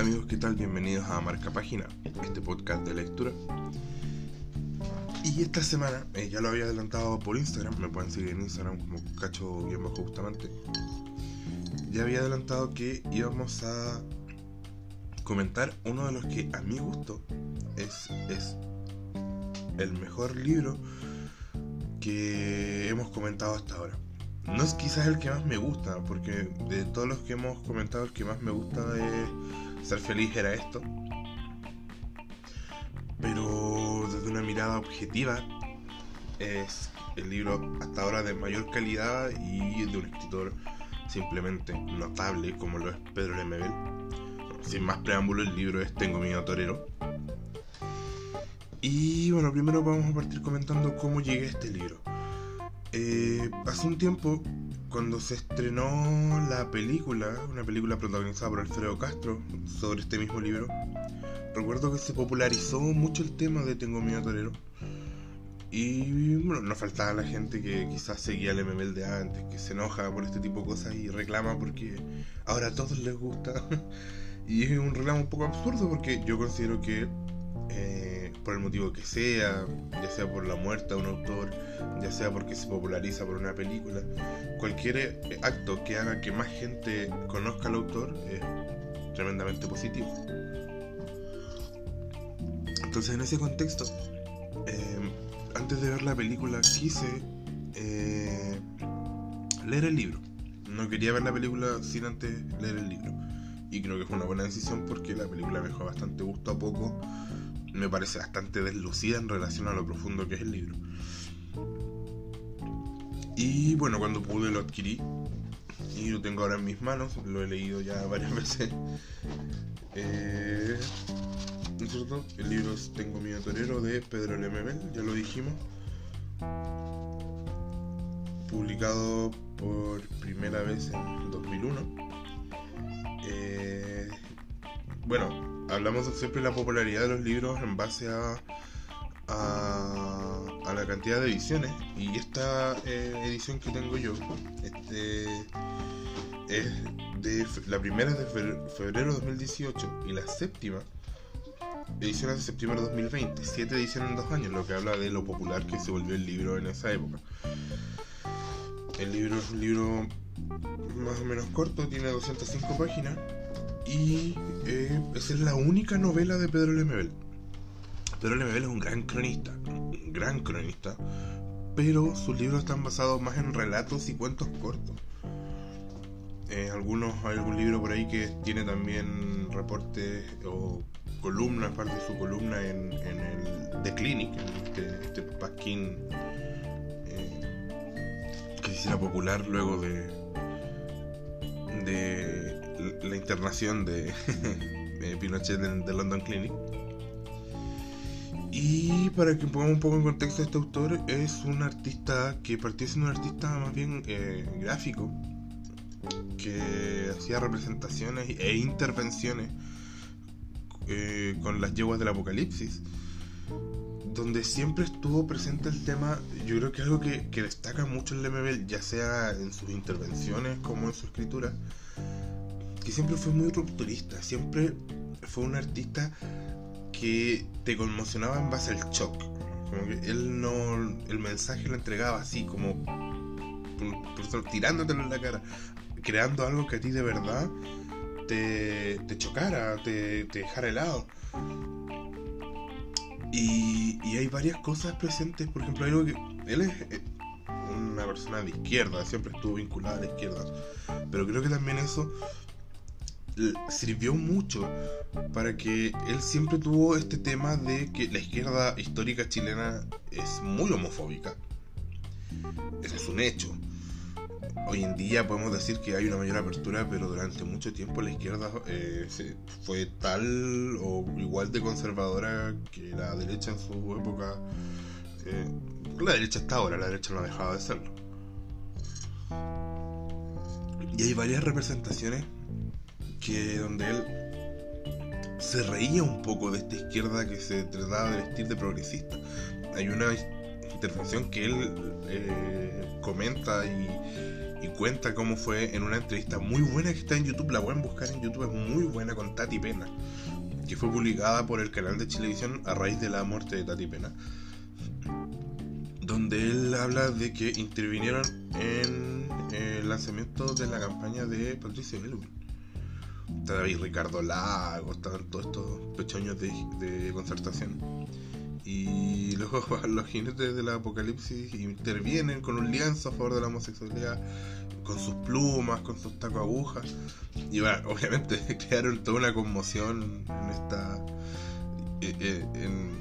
Hola amigos, ¿qué tal? Bienvenidos a Marca Página, este podcast de lectura. Y esta semana, eh, ya lo había adelantado por Instagram, me pueden seguir en Instagram como cacho bien bajo justamente. Ya había adelantado que íbamos a comentar uno de los que a mi gusto es, es el mejor libro que hemos comentado hasta ahora. No es quizás el que más me gusta, porque de todos los que hemos comentado, el que más me gusta de ser feliz era esto. Pero desde una mirada objetiva, es el libro hasta ahora de mayor calidad y de un escritor simplemente notable como lo es Pedro Lemebel. Sin más preámbulo, el libro es Tengo miedo torero. Y bueno, primero vamos a partir comentando cómo llegué a este libro. Eh, hace un tiempo, cuando se estrenó la película, una película protagonizada por Alfredo Castro sobre este mismo libro, recuerdo que se popularizó mucho el tema de Tengo miedo torero. Y bueno, nos faltaba la gente que quizás seguía el MML de antes, que se enoja por este tipo de cosas y reclama porque ahora a todos les gusta. y es un reclamo un poco absurdo porque yo considero que eh, por el motivo que sea, ya sea por la muerte de un autor, ya sea porque se populariza por una película, cualquier eh, acto que haga que más gente conozca al autor es tremendamente positivo. Entonces en ese contexto, eh, antes de ver la película quise leer el libro. No quería ver la película sin antes leer el libro. Y creo que fue una buena decisión porque la película me dejó bastante gusto a poco me parece bastante deslucida en relación a lo profundo que es el libro. Y bueno, cuando pude lo adquirí y lo tengo ahora en mis manos, lo he leído ya varias veces. Eh, El libro Tengo miedo torero de Pedro Lemebel, ya lo dijimos. Publicado por primera vez en 2001. Eh, bueno, hablamos siempre de la popularidad de los libros en base a, a, la cantidad de ediciones. Y esta eh, edición que tengo yo este, es de la primera es de febrero de 2018 y la séptima edición es de septiembre de 2020. Siete ediciones en dos años, lo que habla de lo popular que se volvió el libro en esa época. El libro es un libro más o menos corto, tiene 205 páginas y eh, esa es la única novela de Pedro Lemebel. Pedro Lemebel es un gran cronista, un gran cronista, pero sus libros están basados más en relatos y cuentos cortos. Eh, algunos, hay algún libro por ahí que tiene también reportes o columnas, parte de su columna en, el The Clinic, este, este pasquín eh, que se hiciera popular luego de, de la internación de, Pinochet de, London Clinic. Y para que pongamos un poco en contexto, este autor es un artista que partió siendo un artista más bien eh, gráfico, que hacía representaciones e intervenciones eh, con las yeguas del apocalipsis, donde siempre estuvo presente el tema, yo creo que es algo que, que destaca mucho el Lemebel, ya sea en sus intervenciones como en su escritura, que siempre fue muy rupturista, siempre fue un artista que te conmocionaba en base al shock. Como que él no. El mensaje lo entregaba así, como. Por, tirándotelo en la cara. Creando algo que a ti de verdad te, chocara, te, te dejara helado. Y, y, hay varias cosas presentes. Por ejemplo, algo que. Él es eh, una persona de izquierda, siempre estuvo vinculada a la izquierda. Pero creo que también eso sirvió mucho para que él siempre tuvo este tema de que la izquierda histórica chilena es muy homofóbica. Ese es un hecho. Hoy en día podemos decir que hay una mayor apertura, pero durante mucho tiempo la izquierda eh, fue tal o igual de conservadora que la derecha en su época. Eh, la derecha está ahora, la derecha no ha dejado de serlo. Y hay varias representaciones que donde él se reía un poco de esta izquierda que se trataba de vestir de progresista. Hay una intervención que él eh, comenta y, cuenta cómo fue en una entrevista muy buena que está en YouTube, la pueden buscar en YouTube, es muy buena con Tati Pena, que fue publicada por el canal de Chilevisión a raíz de la muerte de Tati Pena, donde él habla de que intervinieron en el lanzamiento de la campaña de Patricio Elwin. Estaba ahí Ricardo Lago, estaban todos estos pechoños de, de concertación. Y luego los jinetes del apocalipsis intervienen con un lienzo a favor de la homosexualidad, con sus plumas, con sus tacos agujas. Y bueno, obviamente crearon toda una conmoción en esta. eh, eh, en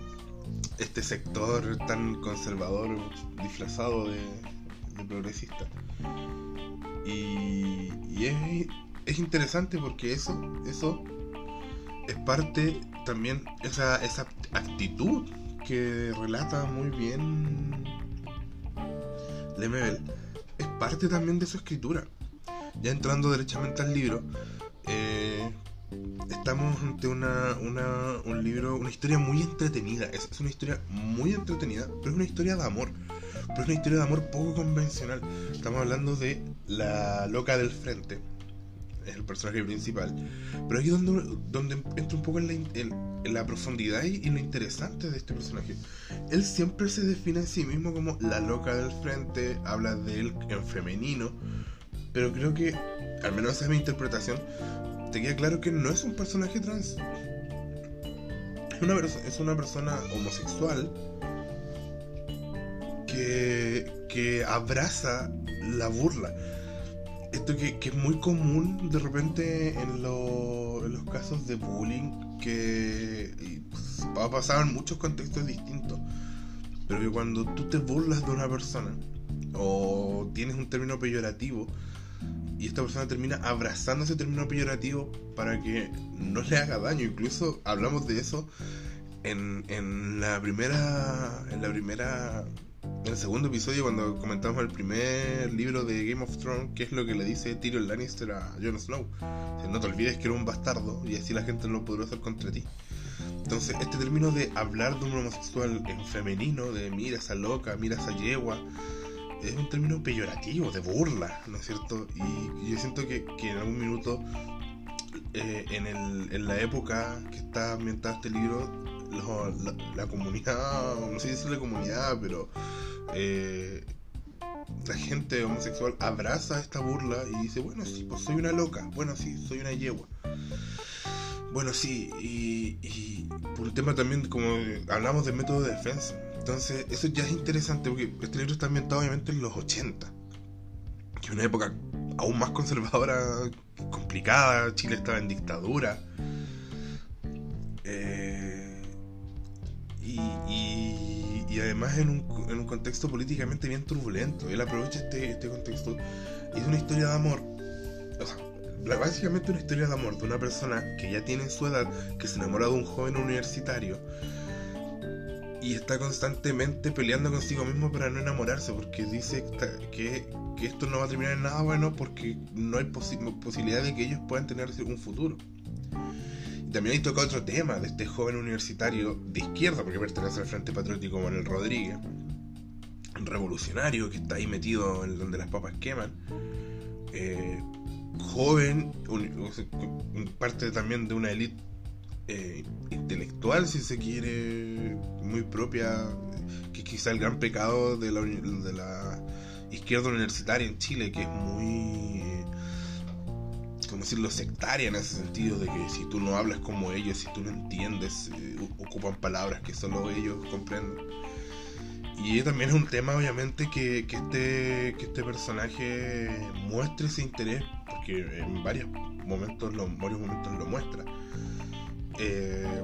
este sector tan conservador, disfrazado de, de progresista. Y, y es, es interesante porque eso, eso es parte también, esa, esa actitud que relata muy bien Lemebel, es parte también de su escritura. Ya entrando derechamente al libro, eh, estamos ante una, una, un libro, una historia muy entretenida. Es, es una historia muy entretenida, pero es una historia de amor. Pero es una historia de amor poco convencional. Estamos hablando de la loca del frente, es el personaje principal. Pero aquí es donde, donde entra un poco en la, en, en la profundidad y, y, lo interesante de este personaje. Él siempre se define a sí mismo como la loca del frente, habla de él en femenino, pero creo que, al menos esa es mi interpretación, te queda claro que no es un personaje trans. Es una, es una persona homosexual que, que abraza la burla esto que, que, es muy común de repente en, lo, en los casos de bullying que pues, va a pasar en muchos contextos distintos pero que cuando tú te burlas de una persona o tienes un término peyorativo y esta persona termina abrazando ese término peyorativo para que no le haga daño. Incluso hablamos de eso en, en la primera en la primera en el segundo episodio, cuando comentamos el primer libro de Game of Thrones, ¿qué es lo que le dice Tyrion Lannister a Jon Snow? No te olvides que era un bastardo y así la gente no podrá hacer contra ti. Entonces, este término de hablar de un homosexual en femenino, de mira esa loca, mira esa yegua, es un término peyorativo, de burla, ¿no es cierto? Y yo siento que, que en algún minuto, eh, en, el, en la época que está ambientado este libro, la, la, comunidad, no sé si es la comunidad, pero eh, la gente homosexual abraza esta burla y dice, bueno, sí, pues soy una loca, bueno, sí, soy una yegua. Bueno, sí, y, por el tema también, como hablamos del método de defensa, entonces eso ya es interesante porque este libro está ambientado obviamente en los 80, que es una época aún más conservadora, complicada, Chile estaba en dictadura. Y, además en un, en un, contexto políticamente bien turbulento. Él aprovecha este, este contexto y es una historia de amor. O sea, básicamente una historia de amor de una persona que ya tiene su edad, que se enamora de un joven universitario y está constantemente peleando consigo mismo para no enamorarse porque dice que, que esto no va a terminar en nada bueno porque no hay posi posibilidad de que ellos puedan tener un futuro. También hay tocado otro tema de este joven universitario de izquierda, porque pertenece al Frente Patriótico Manuel Rodríguez, revolucionario que está ahí metido en donde las papas queman. Eh, joven, parte también de una élite eh, intelectual, si se quiere, muy propia, que quizá el gran pecado de la, de la izquierda universitaria en Chile, que es muy como decirlo, sectaria en ese sentido, de que si tú no hablas como ellos, si tú no entiendes, eh, ocupan palabras que solo ellos comprenden. Y también es un tema, obviamente, que, que, este, que este personaje muestre ese interés, porque en varios momentos lo, varios momentos lo muestra, eh,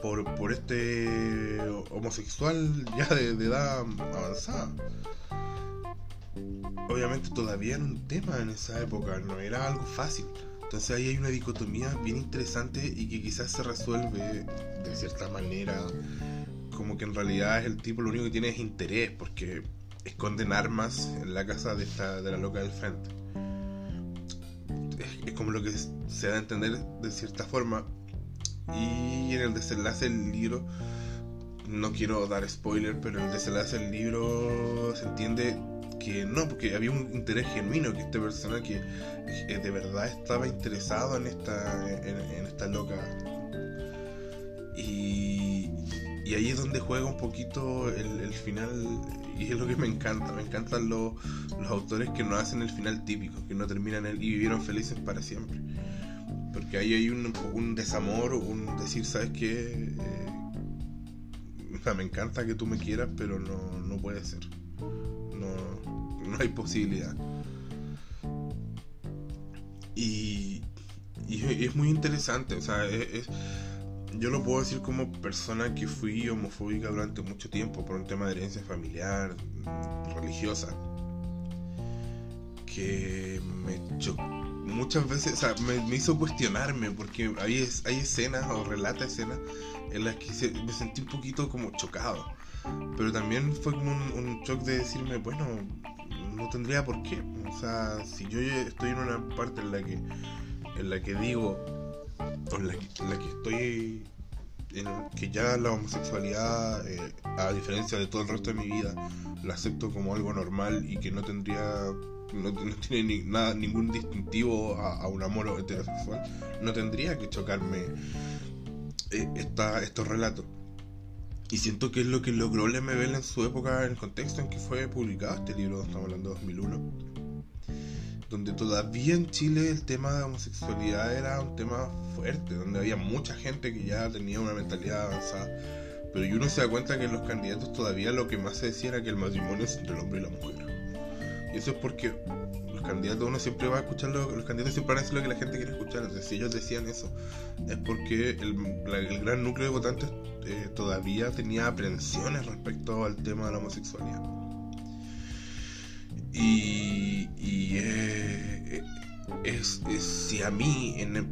por, por este homosexual ya de, de edad avanzada obviamente todavía era un tema en esa época, no era algo fácil. Entonces ahí hay una dicotomía bien interesante y que quizás se resuelve de cierta manera como que en realidad el tipo lo único que tiene es interés porque esconden armas en la casa de, esta, de la loca del frente. Es, es como lo que se da a entender de cierta forma. Y en el desenlace del libro, no quiero dar spoiler, pero en el desenlace del libro se entiende que no, porque había un interés genuino, que esta persona que eh, de verdad estaba interesado en esta, en, esta loca. Y, y, ahí es donde juega un poquito el, final, y es lo que me encanta. Me encantan los, los autores que no hacen el final típico, que no terminan el, y vivieron felices para siempre. Porque ahí hay un, un desamor, un decir, ¿sabes qué? Eh, me encanta que tú me quieras, pero no, no puede ser. No, hay posibilidad. Y, es muy interesante, o sea, yo lo puedo decir como persona que fui homofóbica durante mucho tiempo por un tema de herencia familiar, religiosa, que me chocó muchas veces, o sea, me, hizo cuestionarme porque hay, hay escenas o relata escenas en las que me sentí un poquito como chocado. Pero también fue como un, shock de decirme, bueno, no tendría por qué. O sea, si yo estoy en una parte en la que, en la que digo, o en la que, en la que estoy, en que ya la homosexualidad, eh, a diferencia de todo el resto de mi vida, la acepto como algo normal y que no tendría no, tiene nada, ningún distintivo a, un amor heterosexual, no tendría que chocarme eh, estos relatos. Y siento que es lo que logró Lemebel en su época, en el contexto en que fue publicado este libro, estamos hablando de 2001, donde todavía en Chile el tema de homosexualidad era un tema fuerte, donde había mucha gente que ya tenía una mentalidad avanzada. Pero uno se da cuenta que los candidatos todavía lo que más se decía era que el matrimonio es entre el hombre y la mujer. Y eso es porque los candidatos, uno siempre va a escuchar lo, los candidatos siempre van a decir lo que la gente quiere escuchar. Entonces, si ellos decían eso, es porque el, gran núcleo de votantes eh, todavía tenía aprensiones respecto al tema de la homosexualidad. Y, eh, es, si a mí en el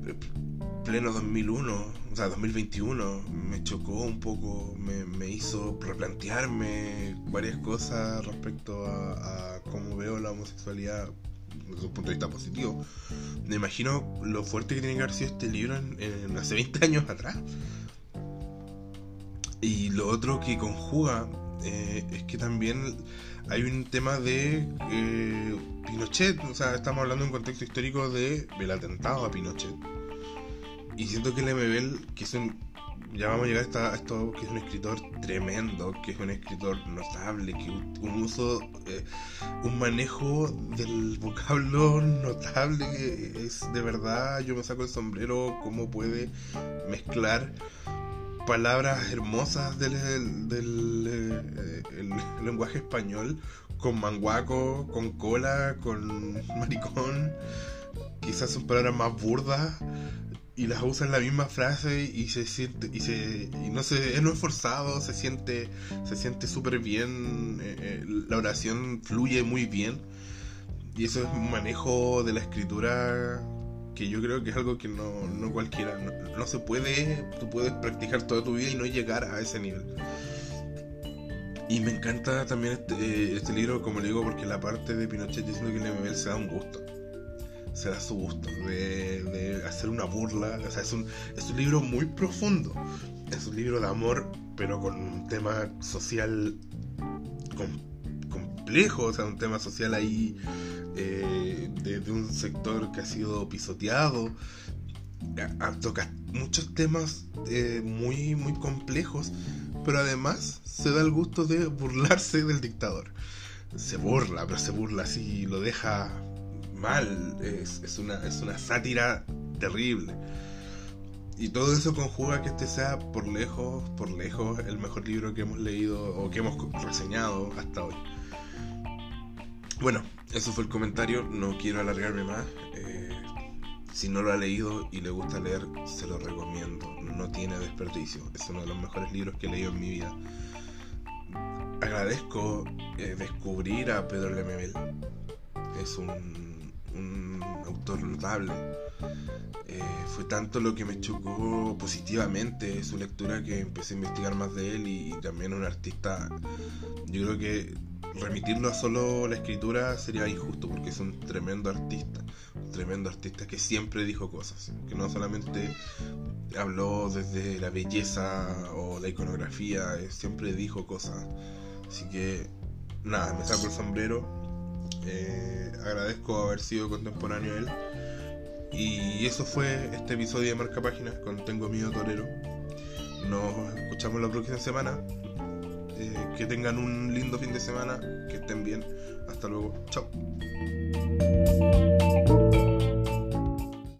pleno 2001, o sea, 2021, me chocó un poco, me, hizo replantearme varias cosas respecto a, cómo veo la homosexualidad desde un punto de vista positivo. Me imagino lo fuerte que tiene que haber sido este libro hace 20 años atrás. Y lo otro que conjuga eh, es que también hay un tema de eh, Pinochet, o sea, estamos hablando en un contexto histórico de el atentado a Pinochet y siento que Lemebel, que es un. Ya vamos a llegar a esto, que es un escritor tremendo, que es un escritor notable, que un uso, eh, un manejo del vocablo notable, es de verdad, yo me saco el sombrero, cómo puede mezclar palabras hermosas del, eh, lenguaje español con manguaco, con cola, con maricón. Quizás son palabras más burdas, y las usa en la misma frase y se siente y se y no se no es forzado se siente se siente súper bien eh, eh, la oración fluye muy bien y eso es un manejo de la escritura que yo creo que es algo que no, no cualquiera no, se puede tú puedes practicar toda tu vida y no llegar a ese nivel y me encanta también este, eh, este libro como le digo porque la parte de Pinochet diciendo que el se da un gusto se da su gusto de, hacer una burla. O sea, es un, es un libro muy profundo. Es un libro de amor, pero con un tema social complejo, o sea, un tema social ahí eh, de, un sector que ha sido pisoteado. toca muchos temas eh, muy, muy complejos, pero además se da el gusto de burlarse del dictador. Se burla, pero se burla así, lo deja mal, es, una, es una sátira terrible. Y todo eso conjuga que este sea por lejos, por lejos, el mejor libro que hemos leído o que hemos reseñado hasta hoy. Bueno, eso fue el comentario, no quiero alargarme más. Eh, si no lo ha leído y le gusta leer, se lo recomiendo. No tiene desperdicio, es uno de los mejores libros que he leído en mi vida. Agradezco eh, descubrir a Pedro Lemebel. Es un autor notable. Eh, fue tanto lo que me chocó positivamente su lectura que empecé a investigar más de él y, también un artista. Yo creo que remitirlo a solo la escritura sería injusto porque es un tremendo artista, un tremendo artista que siempre dijo cosas, que no solamente habló desde la belleza o la iconografía, eh, siempre dijo cosas. Así que nada, me saco el sombrero Eh, agradezco haber sido contemporáneo a él. Y eso fue este episodio de Marca Páginas con Tengo Miedo Torero. Nos escuchamos la próxima semana. Que tengan un lindo fin de semana. Que estén bien. Hasta luego. Chao.